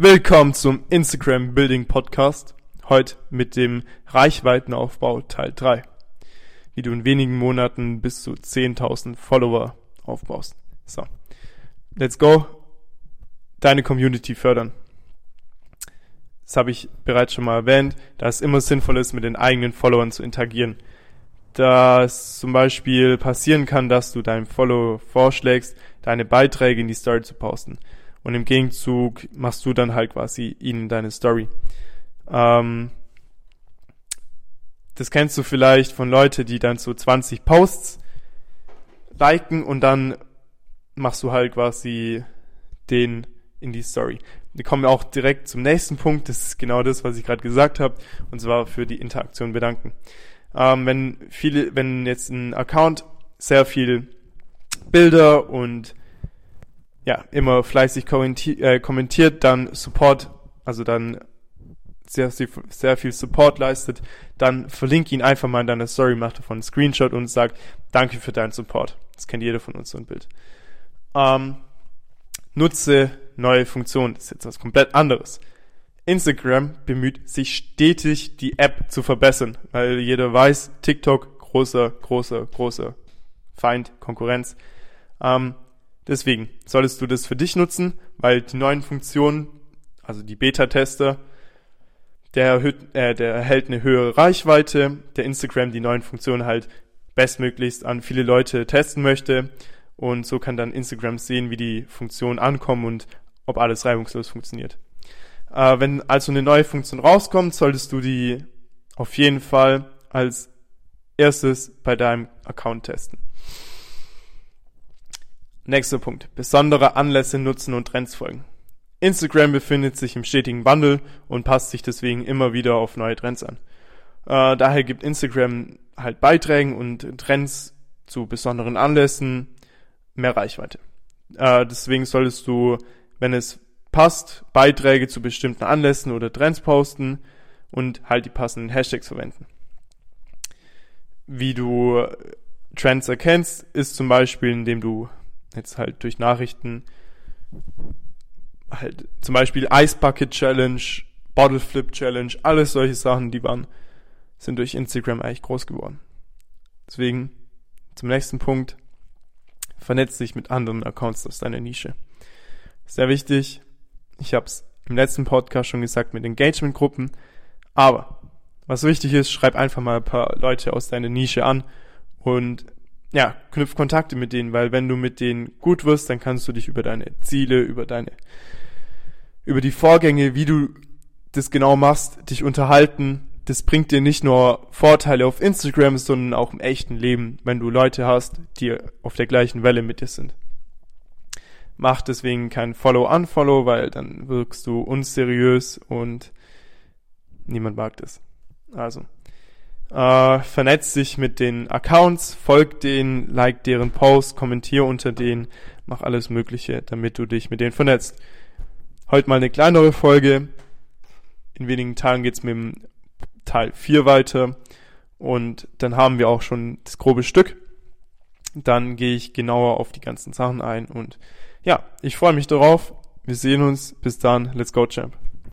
Willkommen zum Instagram Building Podcast. Heute mit dem Reichweitenaufbau Teil 3. Wie du in wenigen Monaten bis zu 10.000 Follower aufbaust. So. Let's go. Deine Community fördern. Das habe ich bereits schon mal erwähnt, da es immer sinnvoll ist, mit den eigenen Followern zu interagieren. Da es zum Beispiel passieren kann, dass du deinem Follower vorschlägst, deine Beiträge in die Story zu posten und im Gegenzug machst du dann halt quasi ihnen deine Story. Ähm, das kennst du vielleicht von Leuten, die dann so 20 Posts liken und dann machst du halt quasi den in die Story. Wir kommen auch direkt zum nächsten Punkt. Das ist genau das, was ich gerade gesagt habe, und zwar für die Interaktion bedanken. Ähm, wenn viele, wenn jetzt ein Account sehr viel Bilder und ja, immer fleißig äh, kommentiert, dann Support, also dann sehr, sehr viel Support leistet, dann verlinke ihn einfach mal in deiner Story, mach davon einen Screenshot und sag, danke für deinen Support. Das kennt jeder von uns, so ein Bild. Ähm, nutze neue Funktionen. Das ist jetzt was komplett anderes. Instagram bemüht sich stetig, die App zu verbessern, weil jeder weiß, TikTok, großer, großer, großer Feind, Konkurrenz. Ähm, Deswegen solltest du das für dich nutzen, weil die neuen Funktionen, also die Beta-Tester, der, äh, der erhält eine höhere Reichweite, der Instagram die neuen Funktionen halt bestmöglichst an viele Leute testen möchte und so kann dann Instagram sehen, wie die Funktionen ankommen und ob alles reibungslos funktioniert. Äh, wenn also eine neue Funktion rauskommt, solltest du die auf jeden Fall als erstes bei deinem Account testen. Nächster Punkt. Besondere Anlässe nutzen und Trends folgen. Instagram befindet sich im stetigen Wandel und passt sich deswegen immer wieder auf neue Trends an. Äh, daher gibt Instagram halt Beiträgen und Trends zu besonderen Anlässen mehr Reichweite. Äh, deswegen solltest du, wenn es passt, Beiträge zu bestimmten Anlässen oder Trends posten und halt die passenden Hashtags verwenden. Wie du Trends erkennst, ist zum Beispiel, indem du jetzt halt durch Nachrichten halt zum Beispiel Ice Bucket Challenge, Bottle Flip Challenge, alles solche Sachen, die waren, sind durch Instagram eigentlich groß geworden. Deswegen zum nächsten Punkt. Vernetz dich mit anderen Accounts aus deiner Nische. Sehr wichtig. Ich habe es im letzten Podcast schon gesagt mit Engagement-Gruppen. Aber was wichtig ist, schreib einfach mal ein paar Leute aus deiner Nische an und ja, knüpf Kontakte mit denen, weil wenn du mit denen gut wirst, dann kannst du dich über deine Ziele, über deine, über die Vorgänge, wie du das genau machst, dich unterhalten. Das bringt dir nicht nur Vorteile auf Instagram, sondern auch im echten Leben, wenn du Leute hast, die auf der gleichen Welle mit dir sind. Mach deswegen kein Follow-Unfollow, weil dann wirkst du unseriös und niemand mag das. Also, äh, vernetz dich mit den Accounts, folg denen, like deren Posts, kommentier unter denen, mach alles Mögliche, damit du dich mit denen vernetzt. Heute mal eine kleinere Folge. In wenigen Tagen geht's mit dem Teil 4 weiter und dann haben wir auch schon das grobe Stück. Dann gehe ich genauer auf die ganzen Sachen ein und ja, ich freue mich darauf. Wir sehen uns. Bis dann. Let's go, Champ.